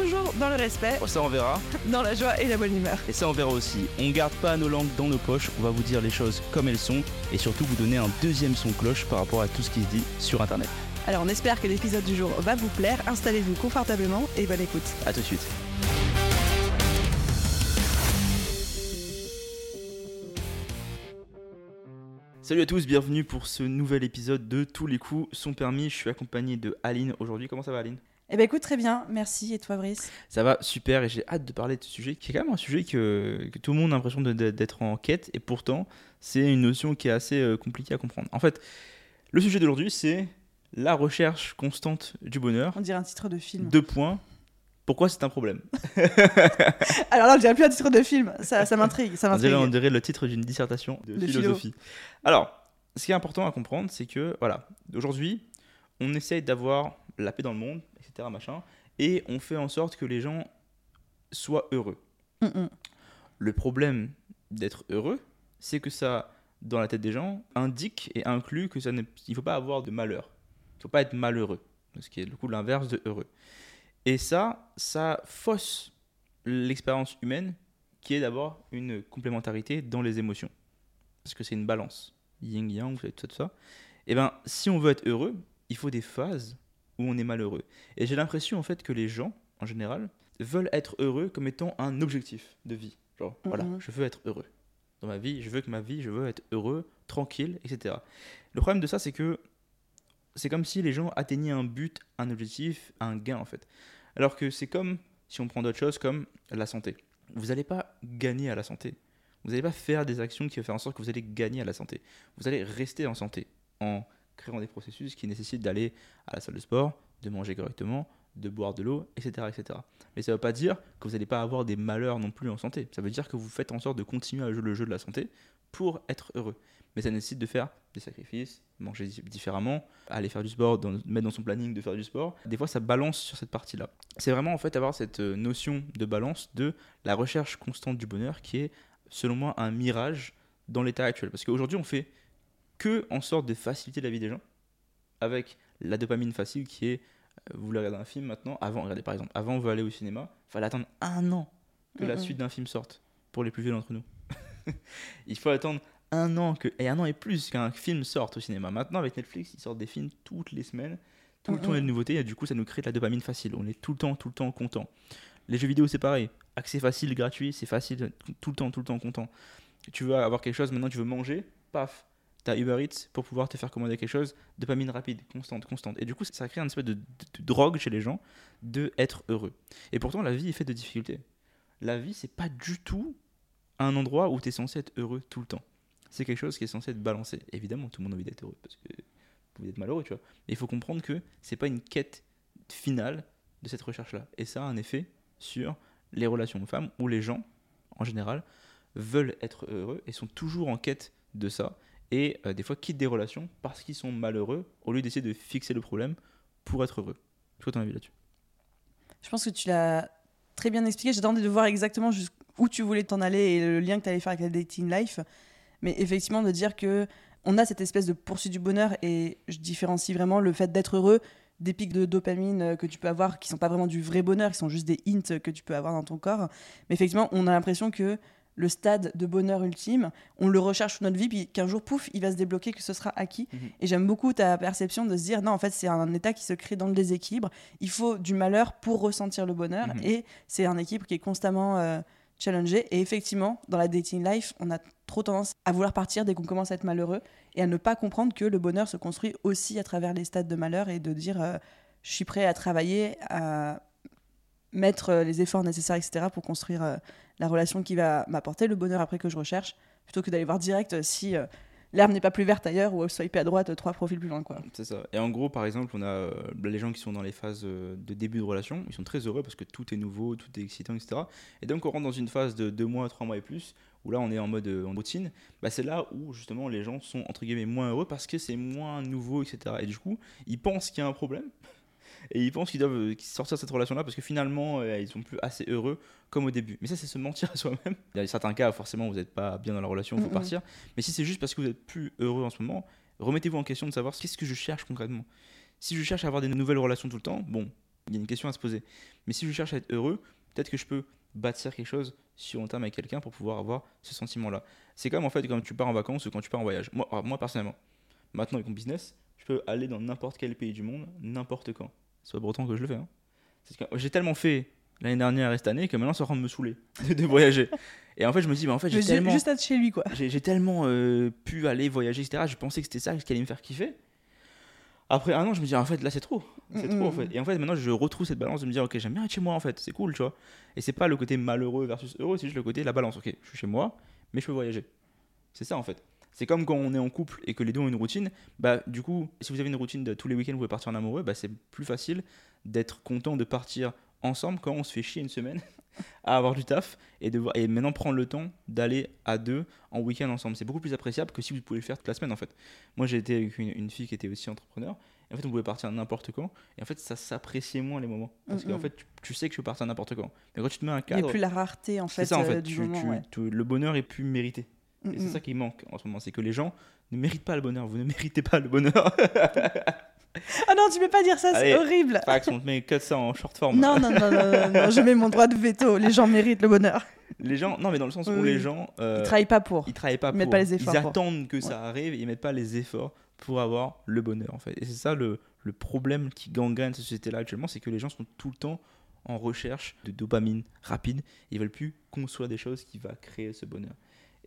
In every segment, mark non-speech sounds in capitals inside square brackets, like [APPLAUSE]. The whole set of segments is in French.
toujours dans le respect, Oh, ça on verra. [LAUGHS] dans la joie et la bonne humeur. Et ça on verra aussi. On garde pas nos langues dans nos poches, on va vous dire les choses comme elles sont et surtout vous donner un deuxième son cloche par rapport à tout ce qui se dit sur internet. Alors on espère que l'épisode du jour va vous plaire, installez-vous confortablement et bonne écoute. A tout de suite. Salut à tous, bienvenue pour ce nouvel épisode de Tous les coups sont permis. Je suis accompagné de Aline aujourd'hui. Comment ça va Aline? Eh ben écoute très bien, merci et toi Brice? Ça va super et j'ai hâte de parler de ce sujet qui est quand même un sujet que, que tout le monde a l'impression d'être en quête et pourtant c'est une notion qui est assez euh, compliquée à comprendre. En fait, le sujet d'aujourd'hui c'est la recherche constante du bonheur. On dirait un titre de film. Deux points. Pourquoi c'est un problème? [LAUGHS] Alors là on dirait plus un titre de film, ça, ça m'intrigue, ça on dirait, on dirait le titre d'une dissertation de, De philo. philosophie. Alors, ce qui est important à comprendre, c'est que, voilà, aujourd'hui, on essaye d'avoir la paix dans le monde, etc., machin, et on fait en sorte que les gens soient heureux. Mm, mm. Le problème d'être heureux, c'est que ça, dans la tête des gens, indique et inclut que ça ne, il faut pas avoir de malheur. Il faut pas être malheureux, ce qui est le coup l'inverse de heureux. Et ça, ça fausse l'expérience humaine, qui est d'avoir une complémentarité dans les émotions, parce que c'est une balance, yin yang, tout ça, tout ça. Et ben, si on veut être heureux, il faut des phases où on est malheureux. Et j'ai l'impression en fait que les gens, en général, veulent être heureux comme étant un objectif de vie. Genre, voilà, je veux être heureux. Dans ma vie, je veux que ma vie, je veux être heureux, tranquille, etc. Le problème de ça, c'est que c'est comme si les gens atteignaient un but, un objectif, un gain en fait. Alors que c'est comme si on prend d'autres choses comme la santé. Vous n'allez pas gagner à la santé. Vous n'allez pas faire des actions qui vont faire en sorte que vous allez gagner à la santé. Vous allez rester en santé en créant des processus qui nécessitent d'aller à la salle de sport, de manger correctement, de boire de l'eau, etc., etc. Mais ça ne veut pas dire que vous n'allez pas avoir des malheurs non plus en santé. Ça veut dire que vous faites en sorte de continuer à jouer le jeu de la santé pour être heureux. Mais ça nécessite de faire des sacrifices, manger di- différemment, aller faire du sport, mettre dans son planning de faire du sport. Des fois, ça balance sur cette partie-là. C'est vraiment en fait avoir cette euh, notion de balance de la recherche constante du bonheur qui est, selon moi, un mirage dans l'état actuel. Parce qu'aujourd'hui, on fait que en sorte de faciliter la vie des gens avec la dopamine facile qui est euh, vous voulez regarder un film maintenant avant regardez par exemple avant on veut aller au cinéma fallait attendre un an que la suite d'un film sorte pour les plus vieux d'entre nous. [LAUGHS] Il faut attendre un an que et un an et plus qu'un film sorte au cinéma. Maintenant avec Netflix ils sortent des films toutes les semaines. Tout le temps il y a de nouveautés et du coup ça nous crée de la dopamine facile. On est tout le temps tout le temps content. Les jeux vidéo c'est pareil. Accès facile gratuit c'est facile tout le temps tout le temps content. Tu veux avoir quelque chose maintenant tu veux manger paf T'as Uber Eats pour pouvoir te faire commander quelque chose, dopamine rapide, constante, constante. Et du coup, ça crée une espèce de, drogue chez les gens de être heureux. Et pourtant, la vie est faite de difficultés. La vie, c'est pas du tout un endroit où tu es censé être heureux tout le temps. C'est quelque chose qui est censé être balancé. Évidemment, tout le monde a envie d'être heureux parce que vous être malheureux, tu vois. Mais il faut comprendre que c'est pas une quête finale de cette recherche-là. Et ça a un effet sur les relations femmes où les gens, en général, veulent être heureux et sont toujours en quête de ça et euh, des fois quittent des relations parce qu'ils sont malheureux au lieu d'essayer de fixer le problème pour être heureux. Toi, ton avis là-dessus? Je pense que tu l'as très bien expliqué. J'attendais de voir exactement jusqu'où tu voulais t'en aller et le lien que tu allais faire avec la dating life. Mais effectivement, de dire que on a cette espèce de poursuite du bonheur et je différencie vraiment le fait d'être heureux des pics de dopamine que tu peux avoir qui sont pas vraiment du vrai bonheur, qui sont juste des hints que tu peux avoir dans ton corps. Mais effectivement, on a l'impression que le stade de bonheur ultime, on le recherche toute notre vie, puis qu'un jour, pouf, il va se débloquer, que ce sera acquis. Mhm. Et j'aime beaucoup ta perception de se dire, non, en fait, c'est un état qui se crée dans le déséquilibre. Il faut du malheur pour ressentir le bonheur, Mhm. et c'est un équilibre qui est constamment euh, challengé. Et effectivement, dans la dating life, on a trop tendance à vouloir partir dès qu'on commence à être malheureux, et à ne pas comprendre que le bonheur se construit aussi à travers les stades de malheur, et de dire, euh, je suis prêt à travailler, à mettre euh, les efforts nécessaires, etc., pour construire euh, la relation qui va m'apporter le bonheur après que je recherche, plutôt que d'aller voir direct euh, si euh, l'herbe n'est pas plus verte ailleurs ou swiper à droite trois profils plus loin quoi. C'est ça. Et en gros, par exemple, on a euh, les gens qui sont dans les phases euh, de début de relation, ils sont très heureux parce que tout est nouveau, tout est excitant, etc. Et donc on rentre dans une phase de deux mois, trois mois et plus, où là on est en mode routine. Bah, c'est là où justement les gens sont entre guillemets moins heureux parce que c'est moins nouveau, etc. Et du coup, ils pensent qu'il y a un problème et ils pensent qu'ils doivent euh, sortir de cette relation-là parce que finalement, euh, ils sont plus assez heureux comme au début. Mais ça, c'est se mentir [LAUGHS] à soi-même. Il y a certains cas, forcément, vous n'êtes pas bien dans la relation, il faut partir. Mais si c'est juste parce que vous êtes plus heureux en ce moment, remettez-vous en question de savoir qu'est-ce que je cherche concrètement. Si je cherche à avoir des nouvelles relations tout le temps, bon, il y a une question à se poser. Mais si je cherche à être heureux, peut-être que je peux bâtir quelque chose sur long terme avec quelqu'un pour pouvoir avoir ce sentiment-là. C'est comme en fait quand tu pars en vacances ou quand tu pars en voyage. Moi, moi personnellement, maintenant avec mon business, je peux aller dans n'importe quel pays du monde, n'importe quand. C'est pas pour autant que je le fais. Hein. J'ai tellement fait l'année dernière et cette année que maintenant ça rend de me saouler [LAUGHS] de, voyager. Et en fait, je me dis, bah, en fait, j'ai tellement. Juste être chez lui, quoi. J'ai tellement euh, pu aller voyager, etc. Je pensais que c'était ça ce qui allait me faire kiffer. Après un an, je me dis, en fait, là, c'est trop. C'est trop, en fait. Et en fait, maintenant, je retrouve cette balance de me dire, ok, j'aime bien être chez moi, en fait. C'est cool, tu vois. Et c'est pas le côté malheureux versus heureux, c'est juste le côté la balance. Ok, je suis chez moi, mais je peux voyager. C'est ça, en fait. C'est comme quand on est en couple et que les deux ont une routine. Bah, du coup, si vous avez une routine de tous les week-ends, vous pouvez partir en amoureux, bah, c'est plus facile d'être content de partir ensemble quand on se fait chier une semaine [LAUGHS] à avoir du taf et, de, et maintenant prendre le temps d'aller à deux en week-end ensemble. C'est beaucoup plus appréciable que si vous pouvez le faire toute la semaine en fait. Moi j'ai été avec une, fille qui était aussi entrepreneur et en fait on pouvait partir n'importe quand et en fait ça s'appréciait moins les moments parce qu'en fait tu, sais que je peux partir n'importe quand. Mais quand tu te mets un cadre. Il n'y a plus la rareté en fait. C'est ça en fait. Euh, le bonheur est plus mérité. Et c'est ça qui manque en ce moment, c'est que les gens ne méritent pas le bonheur. Vous ne méritez pas le bonheur. [LAUGHS] Ah non, tu peux pas dire ça, c'est horrible. Fax, on te met que ça en short form. Non, non, non, non, non, je mets mon droit de veto. Les gens méritent le bonheur. Les gens, non, mais dans le sens où les gens. Euh, ils travaillent pas pour. Ils travaillent pas ils Mettent pas les efforts ils attendent que ça arrive et ils mettent pas les efforts pour avoir le bonheur, en fait. Et c'est ça le, le problème qui gangrène cette société-là actuellement, c'est que les gens sont tout le temps en recherche de dopamine rapide. Ils veulent plus construire des choses qui vont créer ce bonheur.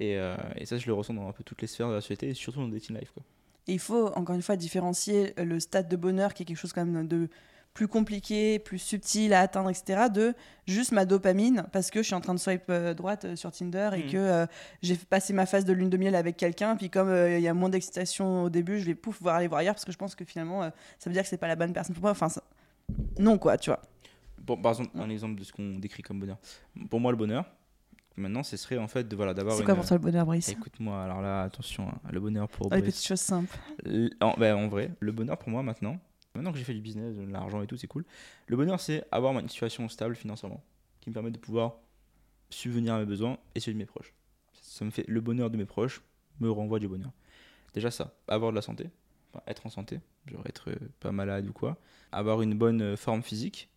Et, euh, et, ça, je le ressens dans un peu toutes les sphères de la société, et surtout dans le dating life. Quoi il faut, encore une fois, différencier le stade de bonheur, qui est quelque chose quand même de plus compliqué, plus subtil à atteindre, etc., de juste ma dopamine, parce que je suis en train de swipe euh, droite euh, sur Tinder et hmm. que euh, j'ai passé ma phase de lune de miel avec quelqu'un, puis comme il y a moins d'excitation au début, je vais pouf voir aller voir ailleurs, parce que je pense que finalement, ça veut dire que c'est pas la bonne personne pour moi. Enfin, non, quoi, tu vois. Bon, par exemple, un exemple de ce qu'on décrit comme bonheur. Pour moi, le bonheur, Maintenant, ce serait en fait de voilà d'avoir. C'est quoi pour toi le bonheur, Brice Écoute-moi, alors là, attention, hein, le bonheur pour. Brice. les petites choses simples. En, ben, en, vrai, le bonheur pour moi maintenant, maintenant que j'ai fait du business, de l'argent et tout, c'est cool. Le bonheur, c'est avoir une situation stable financièrement, qui me permet de pouvoir subvenir à mes besoins et celui de mes proches. Ça me fait le bonheur de mes proches me renvoie du bonheur. Déjà ça, avoir de la santé, être en santé, genre être euh, pas malade ou quoi, avoir une bonne euh, forme physique,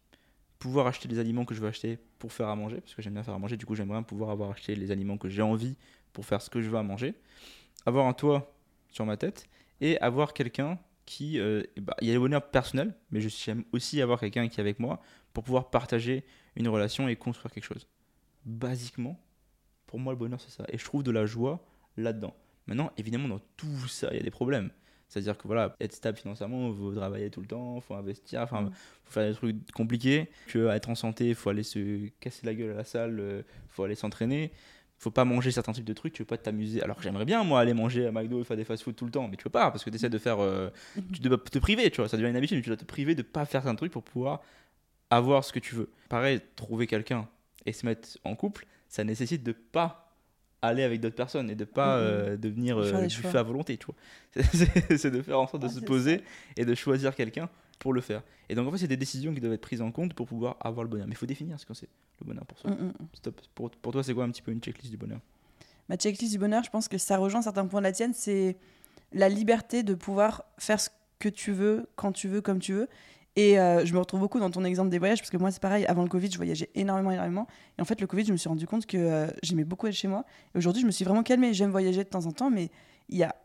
pouvoir acheter les aliments que je veux acheter pour faire à manger, parce que j'aime bien faire à manger, du coup j'aimerais pouvoir avoir acheté les aliments que j'ai envie pour faire ce que je veux à manger, avoir un toit sur ma tête et avoir quelqu'un qui... Euh, bah, il y a le bonheur personnel, mais j'aime aussi avoir quelqu'un qui est avec moi pour pouvoir partager une relation et construire quelque chose. Basiquement, pour moi le bonheur c'est ça, et je trouve de la joie là-dedans. Maintenant, évidemment, dans tout ça, il y a des problèmes. C'est-à-dire que voilà, être stable financièrement, il faut travailler tout le temps, il faut investir, enfin, mm. faut faire des trucs compliqués. Que être en santé, il faut aller se casser la gueule à la salle, il euh, faut aller s'entraîner. Faut pas manger certains types de trucs, tu veux pas t'amuser. Alors j'aimerais bien moi aller manger à McDo et faire des fast-food tout le temps, mais tu peux pas parce que tu essaies de faire. Euh, tu dois te priver, tu vois, ça devient une habitude, tu dois te priver de pas faire certains trucs pour pouvoir avoir ce que tu veux. Pareil, trouver quelqu'un et se mettre en couple, ça nécessite de pas aller avec d'autres personnes et de pas euh, devenir euh, du fait à volonté, tu vois. [LAUGHS] c'est de faire en sorte de se poser et de choisir quelqu'un pour le faire. Et donc en fait, c'est des décisions qui doivent être prises en compte pour pouvoir avoir le bonheur. Mais il faut définir ce que c'est le bonheur pour soi. Stop. Pour, pour, toi, c'est quoi un petit peu une checklist du bonheur? Ma checklist du bonheur, je pense que ça rejoint certains points de la tienne, c'est la liberté de pouvoir faire ce que tu veux, quand tu veux, comme tu veux. Et euh, je me retrouve beaucoup dans ton exemple des voyages, parce que moi, c'est pareil, avant le Covid, je voyageais énormément, énormément. Et en fait, le Covid, je me suis rendu compte que euh, j'aimais beaucoup être chez moi. Et aujourd'hui, je me suis vraiment calmée. J'aime voyager de temps en temps, mais il n'y a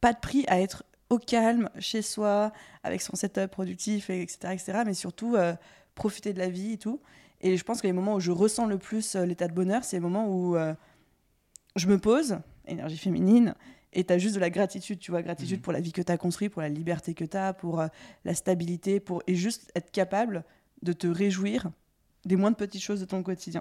pas de prix à être au calme, chez soi, avec son setup productif, etc. etc. mais surtout, euh, profiter de la vie et tout. Et je pense que les moments où je ressens le plus l'état de bonheur, c'est les moments où je me pose, énergie féminine, et tu as juste de la gratitude, tu vois, gratitude mhm. pour la vie que tu as construite, pour la liberté que tu as, pour euh, la stabilité, pour et juste être capable de te réjouir des moindres petites choses de ton quotidien.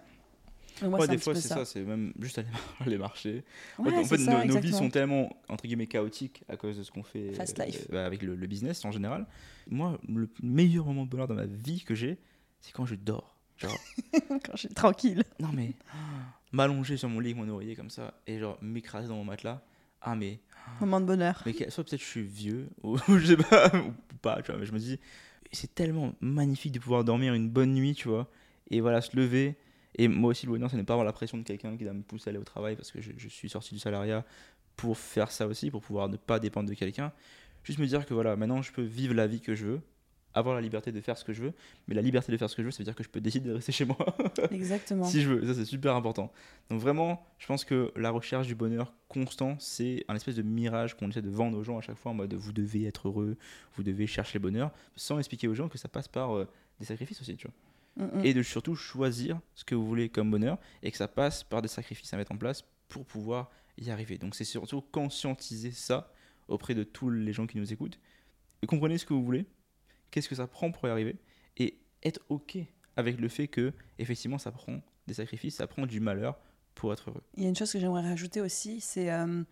Moi, Ouais, des fois, c'est ça, c'est même [LAUGHS] juste aller, [LAUGHS] aller marcher. En Ouais, fait, en fait, ça, nos, nos vies sont tellement, entre guillemets, chaotiques à cause de ce qu'on fait Fast euh, life. bah, avec le, le business en général. Moi, le meilleur moment de bonheur dans ma vie que j'ai, c'est quand je dors. Genre, [LAUGHS] Quand je suis tranquille. non mais, m'allonger sur mon lit mon oreiller comme ça et genre m'écraser dans mon matelas. Ah, mais, Moment de bonheur. mais soit peut-être je suis vieux, [LAUGHS] ou je sais pas, [LAUGHS] ou pas, tu vois, mais je me dis, c'est tellement magnifique de pouvoir dormir une bonne nuit, tu vois, et voilà, se lever. Et moi aussi, le bonheur, c'est ne pas avoir la pression de quelqu'un qui va me pousser à aller au travail parce que je, je suis sorti du salariat pour faire ça aussi, pour pouvoir ne pas dépendre de quelqu'un. Juste me dire que voilà, maintenant je peux vivre la vie que je veux, avoir la liberté de faire ce que je veux, mais la liberté de faire ce que je veux, ça veut dire que je peux décider de rester chez moi [LAUGHS] Exactement. si je veux. Ça, c'est super important. Donc, vraiment, je pense que la recherche du bonheur constant, c'est un espèce de mirage qu'on essaie de vendre aux gens à chaque fois en mode vous devez être heureux, vous devez chercher le bonheur, sans expliquer aux gens que ça passe par euh, des sacrifices aussi, tu vois Mm, mm. et de surtout choisir ce que vous voulez comme bonheur et que ça passe par des sacrifices à mettre en place pour pouvoir y arriver. Donc c'est surtout conscientiser ça auprès de tous les gens qui nous écoutent et comprenez ce que vous voulez, qu'est-ce que ça prend pour y arriver et être ok avec le fait que effectivement ça prend des sacrifices, ça prend du malheur pour être heureux. Il y a une chose que j'aimerais rajouter aussi, c'est euh,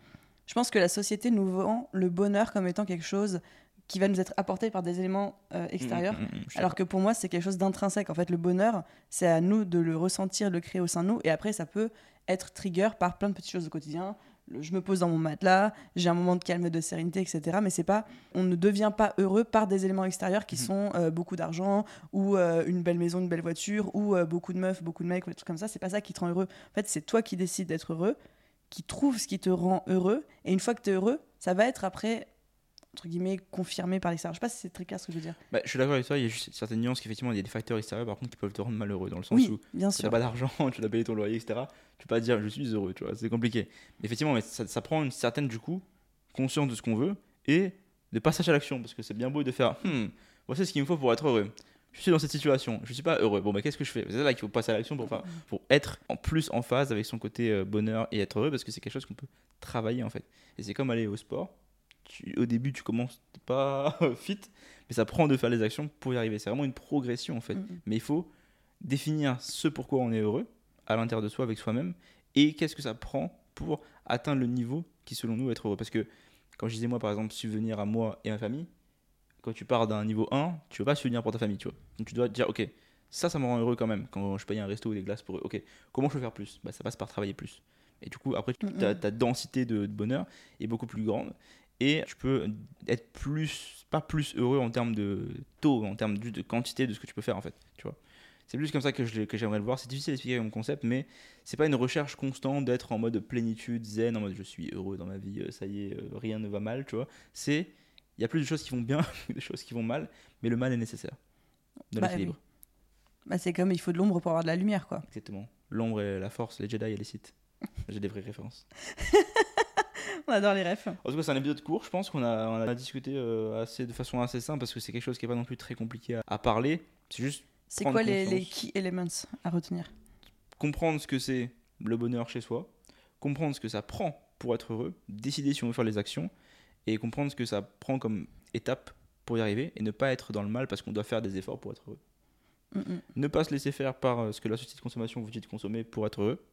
je pense que la société nous vend le bonheur comme étant quelque chose qui va nous être apporté par des éléments euh, extérieurs. Mm, mm, mm, je suis Alors que pour moi, c'est quelque chose d'intrinsèque. En fait, le bonheur, c'est à nous de le ressentir, de le créer au sein de nous. Et après, ça peut être trigger par plein de petites choses au quotidien. Je me pose dans mon matelas, j'ai un moment de calme, de sérénité, etc. Mais c'est pas, on ne devient pas heureux par des éléments extérieurs qui Mhm. sont euh, beaucoup d'argent ou euh, une belle maison, une belle voiture ou euh, beaucoup de meufs, beaucoup de mecs ou des trucs comme ça. C'est pas ça qui te rend heureux. En fait, c'est toi qui décides d'être heureux, qui trouve ce qui te rend heureux. Et une fois que tu es heureux, ça va être après entre guillemets confirmé par l'extérieur. Je sais pas si c'est très clair ce que je veux dire. Bah, je suis d'accord avec toi, il y a juste certaines nuances qu'effectivement il y a des facteurs extérieurs par contre qui peuvent te rendre malheureux dans le sens Oui, où bien tu n'as pas d'argent, [LAUGHS] tu dois payer ton loyer, etc. Tu peux pas dire je suis heureux, tu vois, c'est compliqué. Mais effectivement, mais ça, ça prend une certaine, du coup, conscience de ce qu'on veut et de passage à l'action. Parce que c'est bien beau de faire, hmm, voici ce qu'il me faut pour être heureux. Je suis dans cette situation, je suis pas heureux. Bon, bah qu'est-ce que je fais? C'est là qu'il faut passer à l'action pour, pour être en plus en phase avec son côté euh, bonheur et être heureux parce que c'est quelque chose qu'on peut travailler en fait. Et c'est comme aller au sport. Tu- au début, tu commences pas [LAUGHS] fit, mais ça prend de faire les actions pour y arriver. C'est vraiment une progression en fait. Mais il faut définir ce pourquoi on est heureux à l'intérieur de soi avec soi-même et qu'est-ce que ça prend pour atteindre le niveau qui selon nous est être heureux. Parce que quand je disais moi par exemple subvenir à moi et ma famille, quand tu pars d'un niveau 1, tu veux pas subvenir pour ta famille, tu vois. Donc tu dois te dire ok, ça ça me rend heureux quand même quand je paye un resto ou des glaces pour eux. Ok, comment je peux faire plus? Bah, Ça passe par travailler plus. Et du coup après ta, ta densité de, de bonheur est beaucoup plus grande et tu peux être plus pas plus heureux en termes de taux en termes de quantité de ce que tu peux faire en fait tu vois. C'est plus comme ça que je l'ai- que j'aimerais le voir. C'est difficile d'expliquer mon concept mais c'est pas une recherche constante d'être en mode plénitude zen en mode je suis heureux dans ma vie euh, ça y est euh, rien ne va mal tu vois. C'est il y a plus de choses qui vont bien [LAUGHS] que de choses qui vont mal mais le mal est nécessaire. De Bah, l'équilibre Bah, c'est comme il faut de l'ombre pour avoir de la lumière, quoi. exactement. L'ombre et la force les Jedi et les Sith. J'ai des vraies références [LAUGHS] On adore les refs. En tout cas, c'est un épisode court. Je pense qu'on a, on a discuté euh, assez, de façon assez simple parce que c'est quelque chose qui n'est pas non plus très compliqué à, à parler. C'est juste C'est quoi les, les key elements à retenir? Comprendre ce que c'est le bonheur chez soi, comprendre ce que ça prend pour être heureux, décider si on veut faire les actions et comprendre ce que ça prend comme étape pour y arriver et ne pas être dans le mal parce qu'on doit faire des efforts pour être heureux. Mm, mm. Ne pas se laisser faire par euh, ce que la société de consommation vous dit de consommer pour être heureux.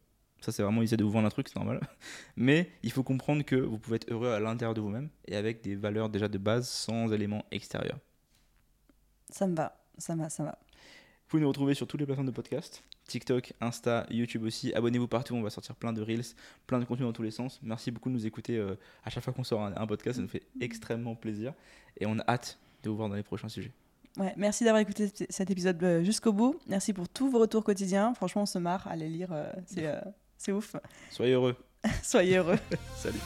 Ça, c'est vraiment essayer de vous vendre un truc, c'est normal. [LAUGHS] Mais il faut comprendre que vous pouvez être heureux à l'intérieur de vous-même et avec des valeurs déjà de base sans éléments extérieurs. Ça me va, ça me va, ça me va. Vous pouvez nous retrouver sur toutes les plateformes de podcast TikTok, Insta, YouTube aussi. Abonnez-vous partout, on va sortir plein de reels, plein de contenu dans tous les sens. Merci beaucoup de nous écouter euh, à chaque fois qu'on sort un, un podcast, ça nous fait extrêmement plaisir et on a hâte de vous voir dans les prochains sujets. Ouais, merci d'avoir écouté cet épisode euh, jusqu'au bout. Merci pour tous vos retours quotidiens. Franchement, on se marre à les lire. euh, c'est, euh, [LAUGHS] c'est ouf. Soyez heureux. [LAUGHS] Soyez heureux. [LAUGHS] Salut.